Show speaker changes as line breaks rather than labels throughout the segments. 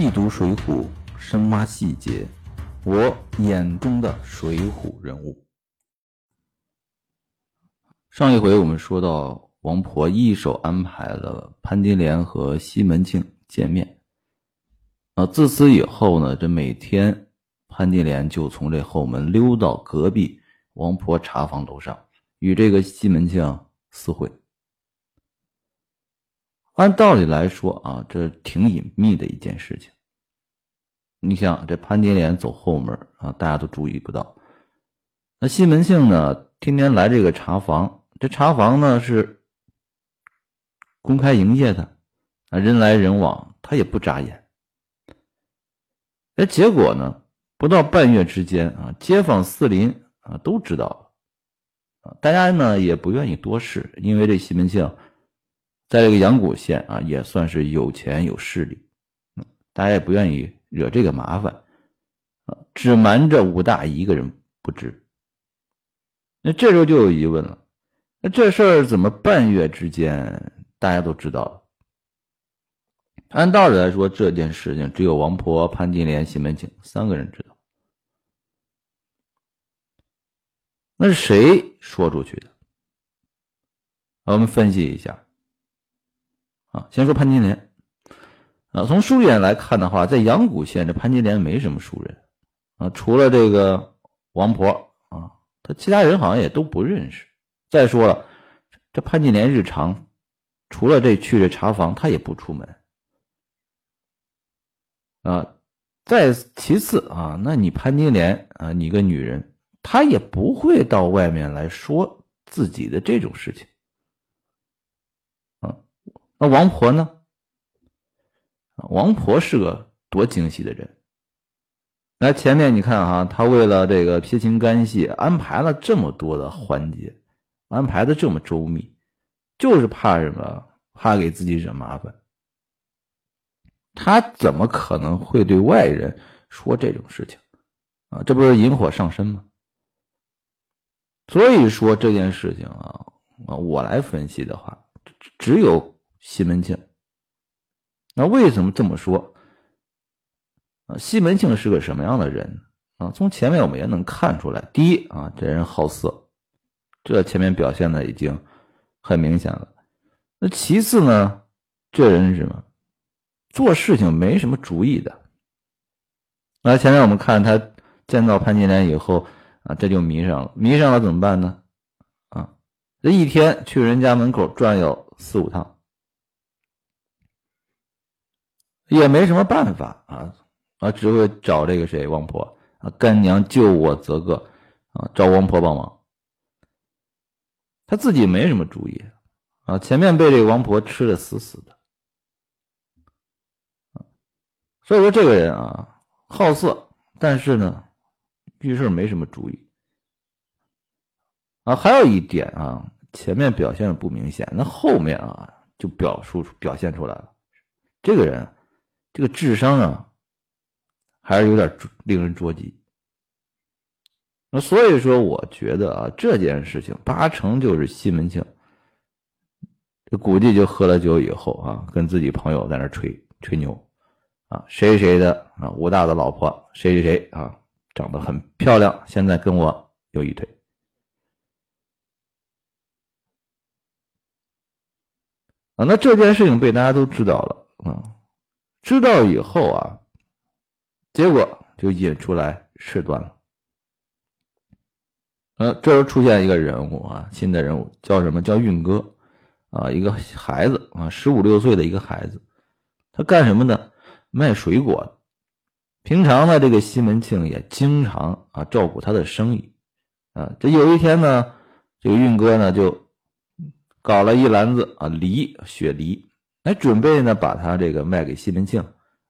细读《水浒》，深挖细节，我眼中的水浒人物。上一回我们说到，王婆一手安排了潘金莲和西门庆见面。啊，自此以后呢，这每天潘金莲就从这后门溜到隔壁王婆茶房楼上，与这个西门庆私会。按道理来说啊，这挺隐秘的一件事情。你想，这潘金莲走后门啊，大家都注意不到。那西门庆呢，天天来这个茶房，这茶房呢是公开营业的，啊，人来人往，他也不眨眼。哎，结果呢，不到半月之间啊，街坊四邻啊都知道了，啊，大家呢也不愿意多事，因为这西门庆。在这个阳谷县啊，也算是有钱有势力，嗯，大家也不愿意惹这个麻烦，啊，只瞒着武大一个人不知。那这时候就有疑问了，那这事儿怎么半月之间大家都知道了？按道理来说，这件事情只有王婆、潘金莲、西门庆三个人知道，那是谁说出去的？我们分析一下。先说潘金莲，啊，从书远来看的话，在阳谷县这潘金莲没什么熟人，啊，除了这个王婆啊，他其他人好像也都不认识。再说了，这潘金莲日常除了这去这茶房，他也不出门，啊，再其次啊，那你潘金莲啊，你个女人，她也不会到外面来说自己的这种事情。那王婆呢？王婆是个多精细的人。来，前面你看啊，他为了这个撇清干系，安排了这么多的环节，安排的这么周密，就是怕什么？怕给自己惹麻烦。他怎么可能会对外人说这种事情啊？这不是引火上身吗？所以说这件事情啊，我来分析的话，只有。西门庆，那为什么这么说？啊，西门庆是个什么样的人啊？从前面我们也能看出来。第一啊，这人好色，这前面表现的已经很明显了。那其次呢，这人是什么？做事情没什么主意的。那前面我们看他见到潘金莲以后啊，这就迷上了。迷上了怎么办呢？啊，这一天去人家门口转悠四五趟。也没什么办法啊啊，只会找这个谁王婆啊，干娘救我则个啊，找王婆帮忙。他自己没什么主意啊，前面被这个王婆吃的死死的所以说这个人啊，好色，但是呢，遇事没什么主意啊。还有一点啊，前面表现的不明显，那后面啊就表述表现出来了，这个人。这个智商啊，还是有点令人捉急。那所以说，我觉得啊，这件事情八成就是西门庆，这估计就喝了酒以后啊，跟自己朋友在那吹吹牛啊，谁谁的啊，武大的老婆谁谁谁啊，长得很漂亮，现在跟我有一腿啊。那这件事情被大家都知道了啊。知道以后啊，结果就引出来事端了。呃，这时候出现一个人物啊，新的人物叫什么叫运哥啊，一个孩子啊，十五六岁的一个孩子，他干什么呢？卖水果。平常呢，这个西门庆也经常啊照顾他的生意啊。这有一天呢，这个运哥呢就搞了一篮子啊梨，雪梨。还准备呢，把他这个卖给西门庆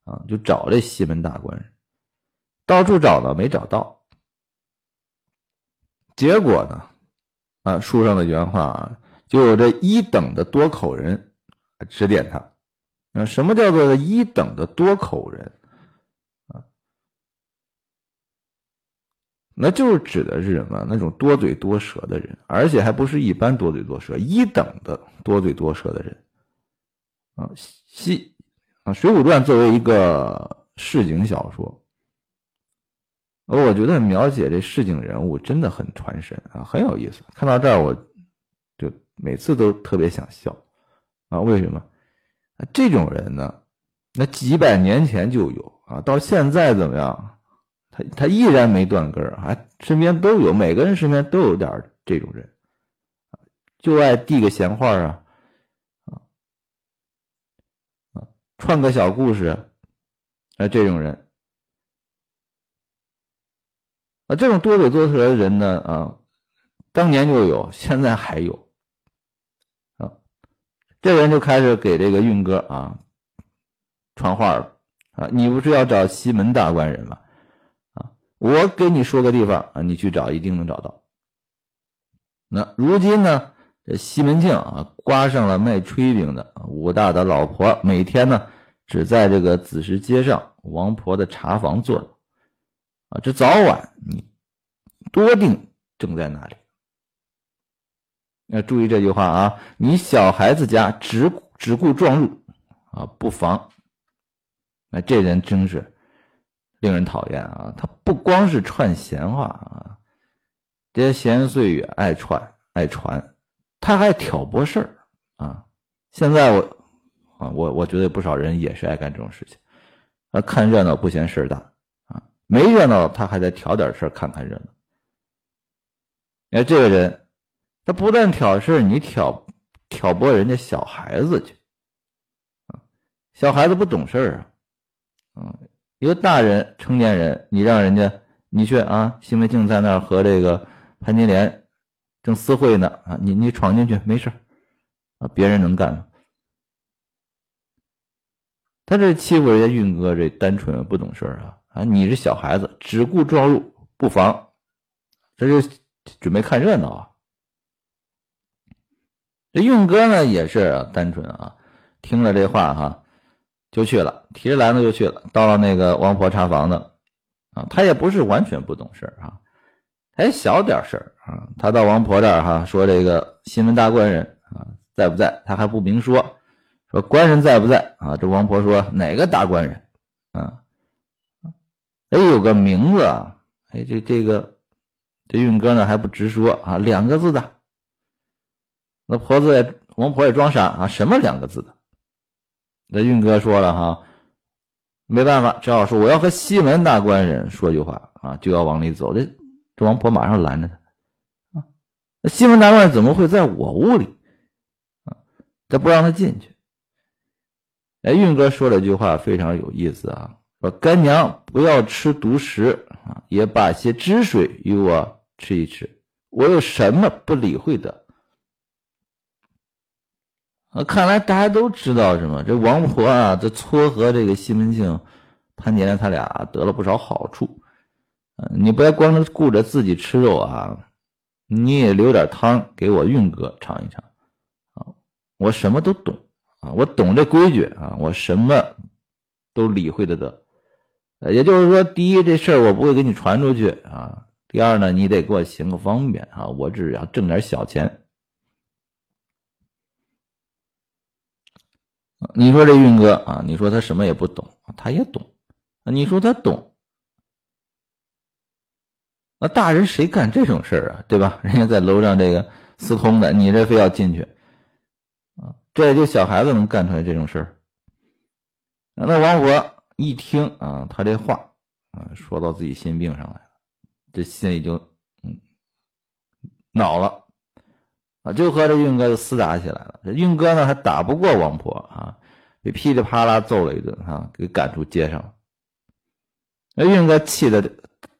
啊，就找这西门大官人，到处找呢，没找到。结果呢，啊，书上的原话啊，就有这一等的多口人指点他。那什么叫做一等的多口人啊？那就是指的是什么？那种多嘴多舌的人，而且还不是一般多嘴多舌，一等的多嘴多舌的人。啊，西啊，《水浒传》作为一个市井小说。我觉得描写这市井人物真的很传神啊，很有意思。看到这儿，我就每次都特别想笑啊。为什么？这种人呢，那几百年前就有啊，到现在怎么样？他他依然没断根儿，还身边都有，每个人身边都有点这种人，就爱递个闲话，啊啊，串个小故事，啊，这种人。啊，这种多嘴多舌的人呢，啊，当年就有，现在还有，啊，这人就开始给这个运哥啊传话了，啊，你不是要找西门大官人吗？啊，我给你说个地方啊，你去找，一定能找到。那如今呢，这西门庆啊，刮上了卖炊饼的武大的老婆，每天呢，只在这个子时街上王婆的茶房坐着。啊，这早晚你多定正在哪里？要注意这句话啊！你小孩子家只只顾撞入啊，不妨。那这人真是令人讨厌啊！他不光是串闲话啊，这些闲言碎语爱串爱传，他还挑拨事儿啊！现在我啊，我我觉得不少人也是爱干这种事情啊，看热闹不嫌事儿大啊。没热闹，他还得挑点事儿看看热闹。你看这个人，他不但挑事你挑挑拨人家小孩子去啊，小孩子不懂事儿啊，嗯，一个大人成年人，你让人家你去啊，西门庆在那儿和这个潘金莲正私会呢啊，你你闯进去没事啊，别人能干？他这欺负人家运哥这单纯不懂事儿啊。啊，你是小孩子，只顾撞入不妨，这就准备看热闹啊。这运哥呢也是单纯啊，听了这话哈，就去了，提着篮子就去了。到了那个王婆茶房呢，啊，他也不是完全不懂事儿啊，还小点事儿啊。他到王婆这儿哈，说这个新闻大官人啊在不在？他还不明说，说官人在不在啊？这王婆说哪个大官人啊？哎，有个名字啊！哎，这这个这运哥呢还不直说啊，两个字的。那婆子也王婆也装傻啊，什么两个字的？那运哥说了哈，没办法，只好说我要和西门大官人说句话啊，就要往里走。这这王婆马上拦着他啊，那西门大官怎么会在我屋里啊？他不让他进去。哎，运哥说了一句话非常有意思啊。说干娘不要吃独食啊，也把些汁水与我吃一吃。我有什么不理会的？啊，看来大家都知道什么？这王婆啊，这撮合这个西门庆、潘金莲，他俩得了不少好处。你不要光顾着自己吃肉啊，你也留点汤给我运哥尝一尝啊。我什么都懂啊，我懂这规矩啊，我什么都理会得得。也就是说，第一，这事儿我不会给你传出去啊。第二呢，你得给我行个方便啊，我只要挣点小钱。你说这运哥啊，你说他什么也不懂，他也懂。你说他懂，那大人谁干这种事儿啊？对吧？人家在楼上这个私通的，你这非要进去啊？这也就小孩子能干出来这种事儿。那王婆。一听啊，他这话啊，说到自己心病上来了，这心里就嗯恼了啊，就和这运哥就厮打起来了。这运哥呢还打不过王婆啊，被噼里啪啦揍了一顿啊，给赶出街上了。那运哥气的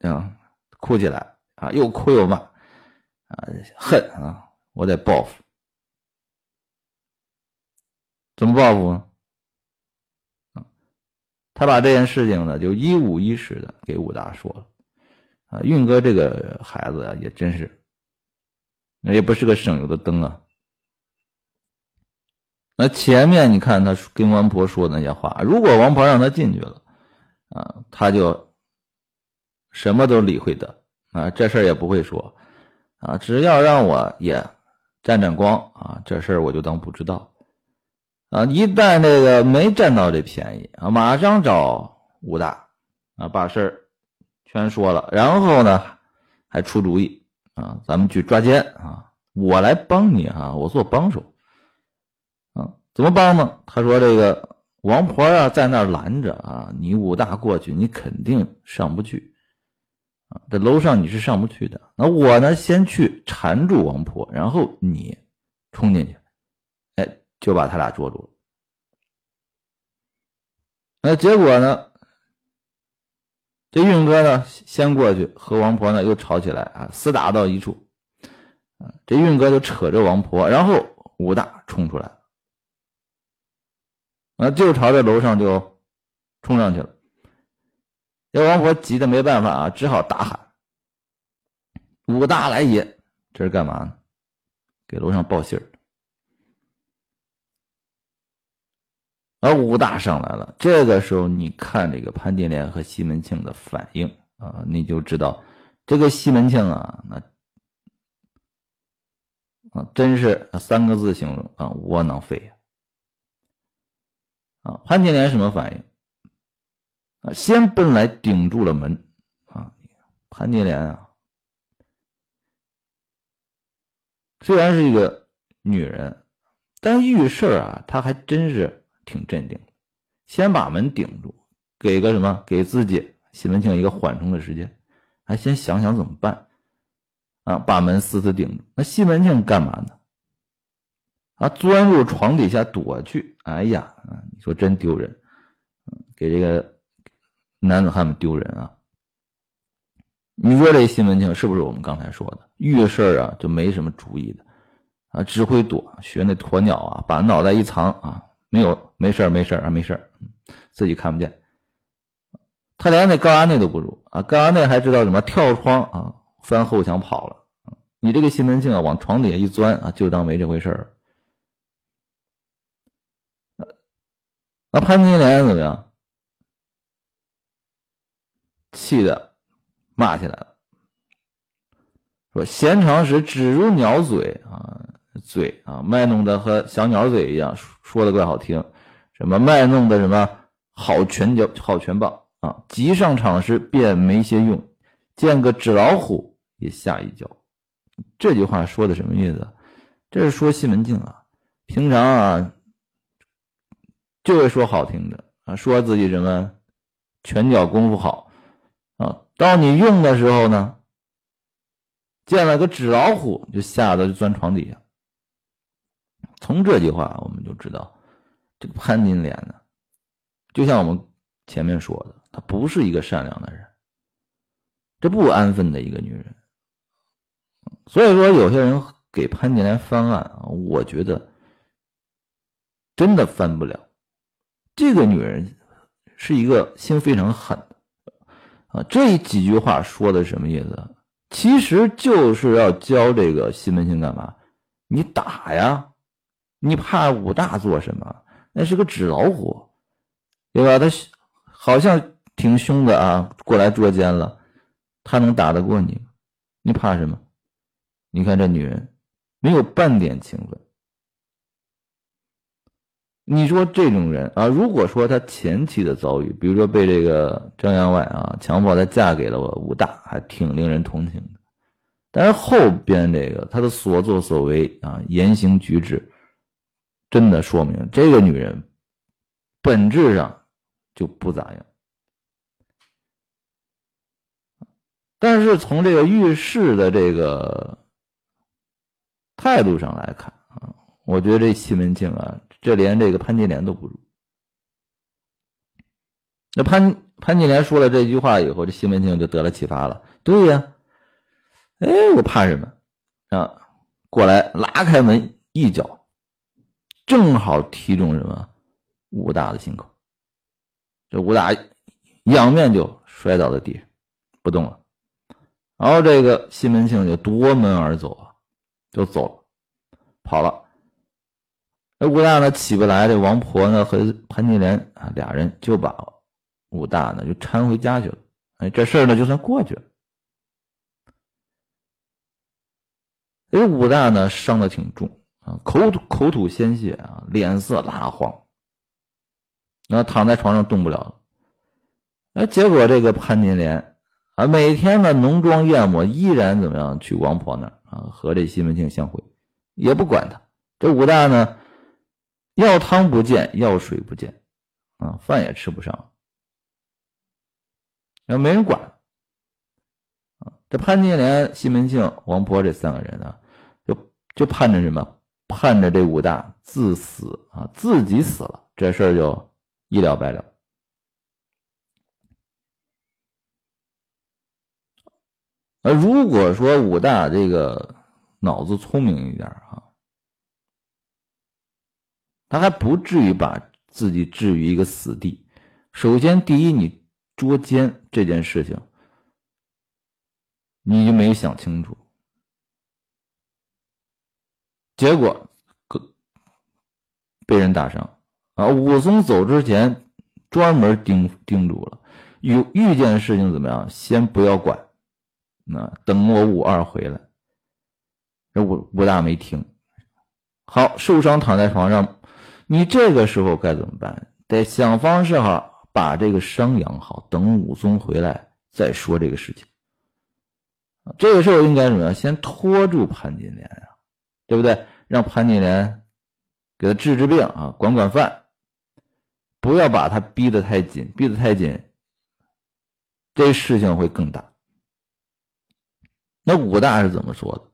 啊哭起来啊，又哭又骂啊，恨啊，我得报复。怎么报复呢？他把这件事情呢，就一五一十的给武大说了，啊，运哥这个孩子啊，也真是，那也不是个省油的灯啊。那前面你看他跟王婆说的那些话，如果王婆让他进去了，啊，他就什么都理会的，啊，这事儿也不会说，啊，只要让我也沾沾光，啊，这事儿我就当不知道。啊！一旦这个没占到这便宜啊，马上找武大啊，把事儿全说了，然后呢还出主意啊，咱们去抓奸啊，我来帮你啊，我做帮手啊，怎么帮呢？他说这个王婆啊在那儿拦着啊，你武大过去，你肯定上不去啊，这楼上你是上不去的。那我呢，先去缠住王婆，然后你冲进去，哎，就把他俩捉住了。那结果呢？这运哥呢，先过去和王婆呢又吵起来啊，厮打到一处。这运哥就扯着王婆，然后武大冲出来啊，就朝着楼上就冲上去了。这王婆急的没办法啊，只好大喊：“武大来也！”这是干嘛呢？给楼上报信儿。而武大上来了，这个时候你看这个潘金莲和西门庆的反应啊，你就知道这个西门庆啊，那啊真是三个字形容啊，窝囊废呀！啊，潘金莲什么反应？先奔来顶住了门啊，潘金莲啊，虽然是一个女人，但遇事啊，她还真是。挺镇定，先把门顶住，给个什么？给自己西门庆一个缓冲的时间，还先想想怎么办啊？把门死死顶住。那西门庆干嘛呢？啊，钻入床底下躲去。哎呀，你说真丢人，给这个男子汉们丢人啊！你说这西门庆是不是我们刚才说的遇事啊就没什么主意的啊？只会躲，学那鸵鸟啊，把脑袋一藏啊。没有，没事没事啊，没事自己看不见。他连那高衙内都不如啊，高衙内还知道什么跳窗啊，翻后墙跑了。你这个西门庆啊，往床底下一钻啊，就当没这回事儿。那潘金莲怎么样？气的骂起来了，说闲常时只如鸟嘴啊。嘴啊，卖弄的和小鸟嘴一样，说的怪好听。什么卖弄的什么好拳脚、好拳棒啊！急上场时便没些用，见个纸老虎也吓一跳。这句话说的什么意思？这是说西门庆啊，平常啊就会说好听的啊，说自己什么拳脚功夫好，到你用的时候呢，见了个纸老虎就吓得就钻床底下。从这句话我们就知道，这个潘金莲呢，就像我们前面说的，她不是一个善良的人，这不安分的一个女人。所以说，有些人给潘金莲翻案啊，我觉得真的翻不了。这个女人是一个心非常狠的这几句话说的什么意思？其实就是要教这个西门庆干嘛？你打呀！你怕武大做什么？那是个纸老虎，对吧？他好像挺凶的啊，过来捉奸了，他能打得过你？你怕什么？你看这女人没有半点情分。你说这种人啊，如果说他前期的遭遇，比如说被这个张员外啊强迫她嫁给了我武大，还挺令人同情的。但是后边这个他的所作所为啊，言行举止。真的说明这个女人本质上就不咋样，但是从这个遇事的这个态度上来看啊，我觉得这西门庆啊，这连这个潘金莲都不如。那潘潘金莲说了这句话以后，这西门庆就得了启发了。对呀，哎，我怕什么啊？过来拉开门一脚。正好踢中什么武大的心口，这武大仰面就摔倒在地上，不动了。然后这个西门庆就夺门而走啊，就走了，跑了。那武大呢起不来，这王婆呢和潘金莲啊俩人就把武大呢就搀回家去了。哎，这事儿呢就算过去了。哎，武大呢伤的挺重啊。口吐口吐鲜血啊，脸色蜡黄，那躺在床上动不了了。哎，结果这个潘金莲啊，每天呢浓妆艳抹，依然怎么样去王婆那儿啊，和这西门庆相会，也不管他。这武大呢，要汤不见，要水不见，啊，饭也吃不上，也没人管。啊，这潘金莲、西门庆、王婆这三个人呢，就就盼着什么？盼着这武大自死啊，自己死了，这事儿就一了百了。而如果说武大这个脑子聪明一点啊，他还不至于把自己置于一个死地。首先，第一，你捉奸这件事情，你就没有想清楚，结果被人打伤啊！武松走之前专门叮叮嘱了，遇遇见事情怎么样，先不要管。那等我武二回来，这武武大没听好，受伤躺在床上，你这个时候该怎么办？得想方设法把这个伤养好，等武松回来再说这个事情。这个时候应该怎么样？先拖住潘金莲啊，对不对？让潘金莲给他治治病啊，管管饭，不要把他逼得太紧，逼得太紧，这事情会更大。那武大是怎么说的？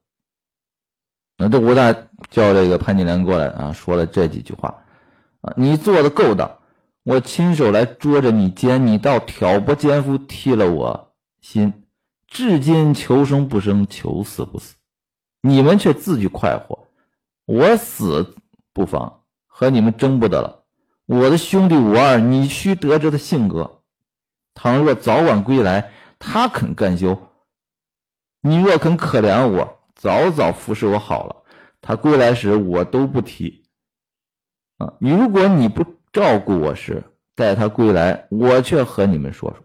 那这武大叫这个潘金莲过来啊，说了这几句话：“你做的够当，我亲手来捉着你奸，你倒挑拨奸夫，替了我心，至今求生不生，求死不死，你们却自己快活，我死不妨，和你们争不得了。我的兄弟五二，你须得知他性格，倘若早晚归来，他肯干休。”你若肯可怜我，早早服侍我好了，他归来时我都不提。啊，如果你不照顾我时，待他归来，我却和你们说说。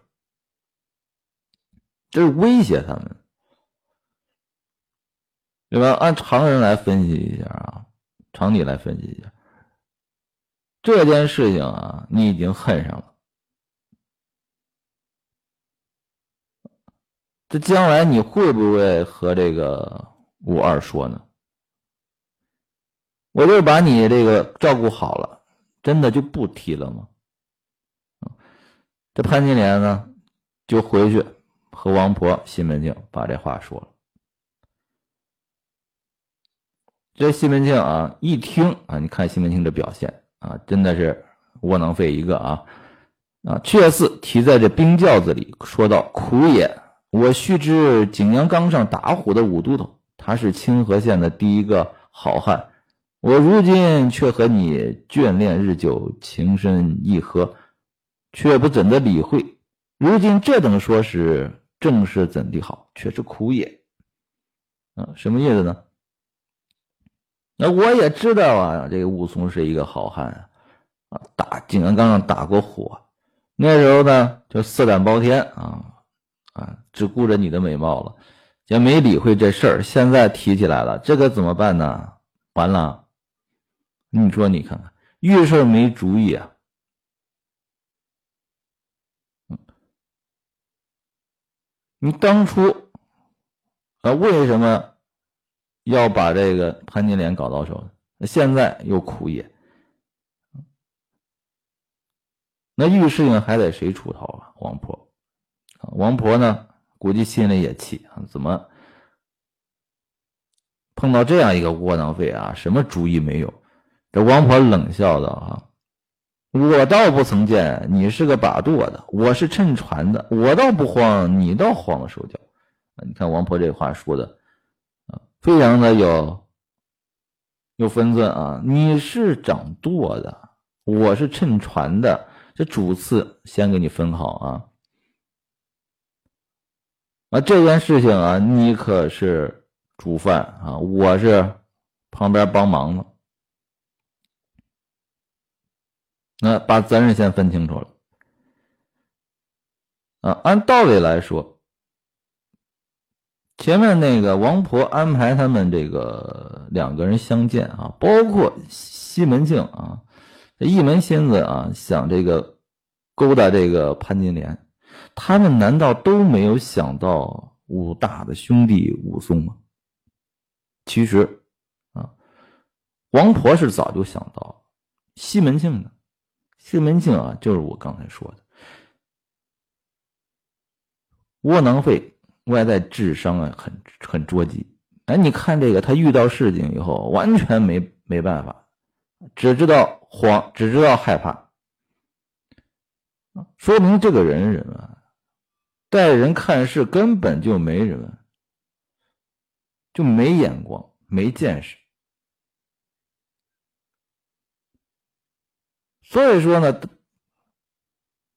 这是威胁他们，对吧？按常人来分析一下啊，常理来分析一下，这件事情啊，你已经恨上了。这将来你会不会和这个武二说呢？我就是把你这个照顾好了，真的就不提了吗？这潘金莲呢，就回去和王婆、西门庆把这话说了。这西门庆啊，一听啊，你看西门庆这表现啊，真的是窝囊废一个啊啊！却似提在这冰轿子里，说道：“苦也。”我须知景阳冈上打虎的武都头，他是清河县的第一个好汉。我如今却和你眷恋日久，情深意合，却不怎的理会。如今这等说时，正是怎地好？却是苦也。啊，什么意思呢？那我也知道啊，这个武松是一个好汉啊，啊，打景阳冈上打过虎，那时候呢就色胆包天啊。啊，只顾着你的美貌了，也没理会这事儿。现在提起来了，这可怎么办呢？完了，你说你看看，遇事没主意啊。你当初啊，为什么要把这个潘金莲搞到手？现在又苦也。那遇事情还得谁出头啊？王婆。王婆呢，估计心里也气啊，怎么碰到这样一个窝囊废啊？什么主意没有？这王婆冷笑道：“啊，我倒不曾见你是个把舵的，我是乘船的，我倒不慌，你倒慌了手脚。你看王婆这话说的啊，非常的有有分寸啊。你是掌舵的，我是乘船的，这主次先给你分好啊。”啊，这件事情啊，你可是主犯啊，我是旁边帮忙的。那把责任先分清楚了。啊，按道理来说，前面那个王婆安排他们这个两个人相见啊，包括西门庆啊，一门心思啊想这个勾搭这个潘金莲。他们难道都没有想到武大的兄弟武松吗？其实啊，王婆是早就想到。西门庆呢？西门庆啊，就是我刚才说的窝囊废，外在智商啊很很捉急。哎，你看这个，他遇到事情以后，完全没没办法，只知道慌，只知道害怕。说明这个人人啊，待人看事根本就没什么，就没眼光，没见识。所以说呢，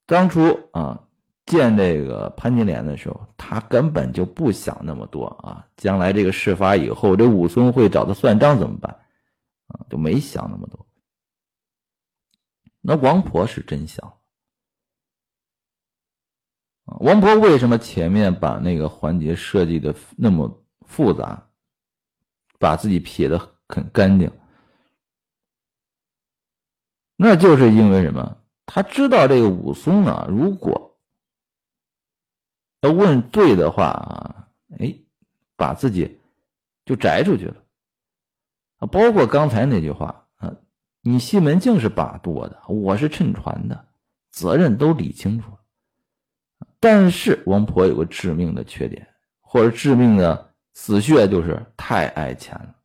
当初啊见这个潘金莲的时候，他根本就不想那么多啊。将来这个事发以后，这武松会找他算账怎么办？啊，就没想那么多。那王婆是真想。王婆为什么前面把那个环节设计的那么复杂，把自己撇的很干净？那就是因为什么？他知道这个武松呢，如果要问对的话啊，哎，把自己就摘出去了。包括刚才那句话啊，你西门庆是把舵的，我是乘船的，责任都理清楚了。但是王婆有个致命的缺点，或者致命的死穴，就是太爱钱了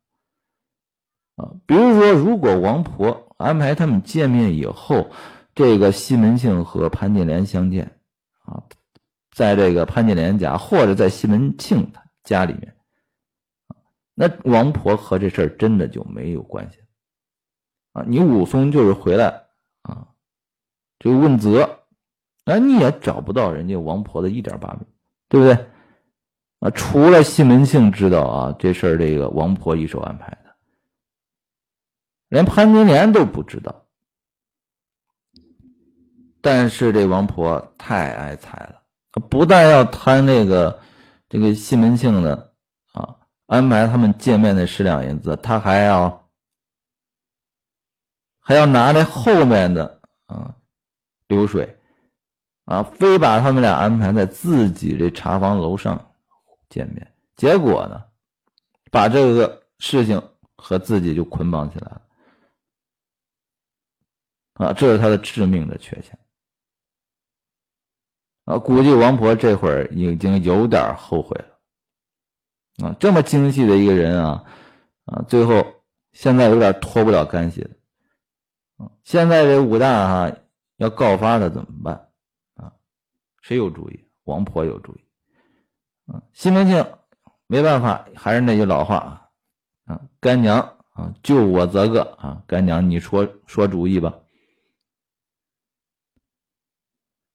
啊。比如说，如果王婆安排他们见面以后，这个西门庆和潘金莲相见啊，在这个潘金莲家或者在西门庆家里面那王婆和这事儿真的就没有关系啊。你武松就是回来啊，就问责。那你也找不到人家王婆的一点把柄，对不对？啊，除了西门庆知道啊，这事儿这个王婆一手安排的，连潘金莲都不知道。但是这王婆太爱财了，不但要贪这个这个西门庆的啊，安排他们见面的十两银子，他还要还要拿那后面的啊流水。啊，非把他们俩安排在自己这茶房楼上见面，结果呢，把这个事情和自己就捆绑起来了。啊，这是他的致命的缺陷。啊，估计王婆这会儿已经有点后悔了。啊，这么精细的一个人啊，啊，最后现在有点脱不了干系了。啊，现在这武大哈要告发他怎么办？啊谁有主意？王婆有主意。啊，西门庆没办法，还是那句老话啊，干娘啊，救我则个啊，干娘你说说主意吧。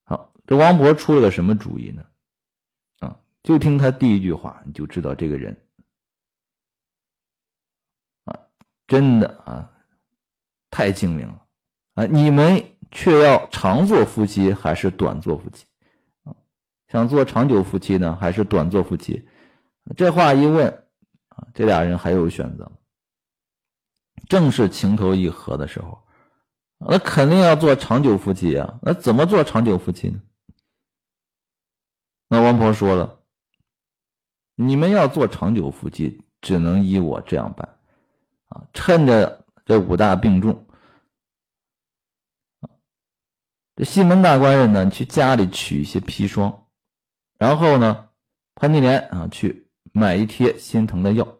好，这王勃出了个什么主意呢？啊，就听他第一句话，你就知道这个人啊，真的啊，太精明了啊！你们却要长做夫妻，还是短做夫妻？想做长久夫妻呢，还是短做夫妻？这话一问啊，这俩人还有选择。正是情投意合的时候，那肯定要做长久夫妻啊。那怎么做长久夫妻呢？那王婆说了：“你们要做长久夫妻，只能依我这样办啊。趁着这武大病重，这西门大官人呢，去家里取一些砒霜。”然后呢，潘金莲啊去买一贴心疼的药，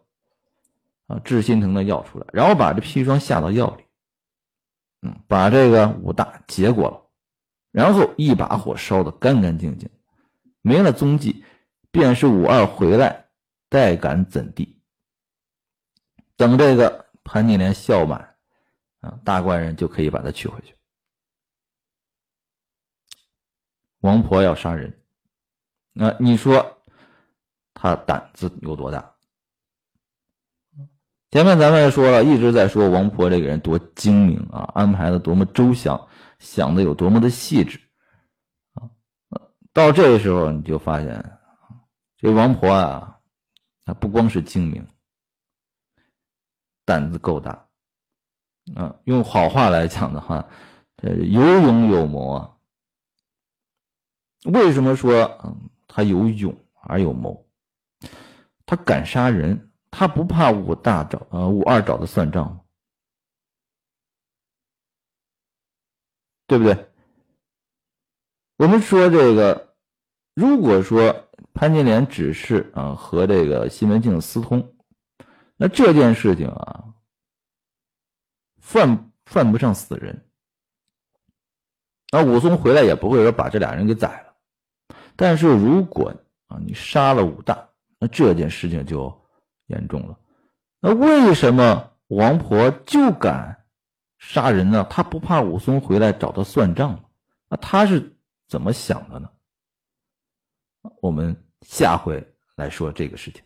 啊治心疼的药出来，然后把这砒霜下到药里，嗯，把这个武大结果了，然后一把火烧的干干净净，没了踪迹，便是武二回来，待敢怎地？等这个潘金莲笑满，啊，大官人就可以把他娶回去。王婆要杀人。那你说他胆子有多大？前面咱们说了，一直在说王婆这个人多精明啊，安排的多么周详，想的有多么的细致。到这时候，你就发现这王婆啊，她不光是精明，胆子够大啊。用好话来讲的话，这有勇有谋啊。为什么说嗯他有勇而有谋？他敢杀人，他不怕武大找呃武二找他算账？对不对？我们说这个，如果说潘金莲只是啊和这个西门庆私通，那这件事情啊，犯犯不上死人。那武松回来也不会说把这俩人给宰了。但是如果啊你杀了武大，那这件事情就严重了。那为什么王婆就敢？杀人呢？他不怕武松回来找他算账吗？那他是怎么想的呢？我们下回来说这个事情。